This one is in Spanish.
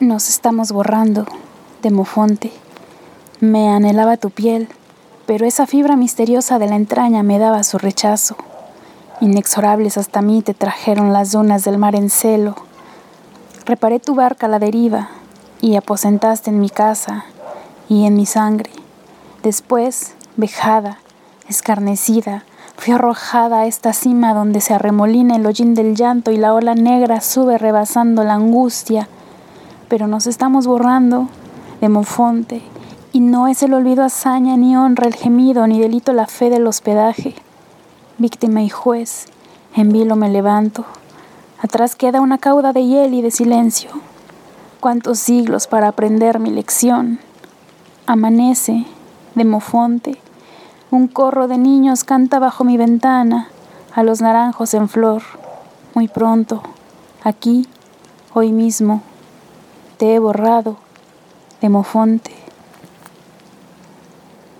Nos estamos borrando, Demofonte. Me anhelaba tu piel, pero esa fibra misteriosa de la entraña me daba su rechazo. Inexorables hasta mí te trajeron las dunas del mar en celo. Reparé tu barca a la deriva y aposentaste en mi casa y en mi sangre. Después, vejada, escarnecida, fui arrojada a esta cima donde se arremolina el hollín del llanto y la ola negra sube rebasando la angustia pero nos estamos borrando de Monfonte, y no es el olvido hazaña, ni honra el gemido, ni delito la fe del hospedaje. Víctima y juez, en vilo me levanto. Atrás queda una cauda de hiel y de silencio. Cuántos siglos para aprender mi lección. Amanece, de Mofonte, un corro de niños canta bajo mi ventana, a los naranjos en flor. Muy pronto, aquí, hoy mismo, te he borrado, Demofonte.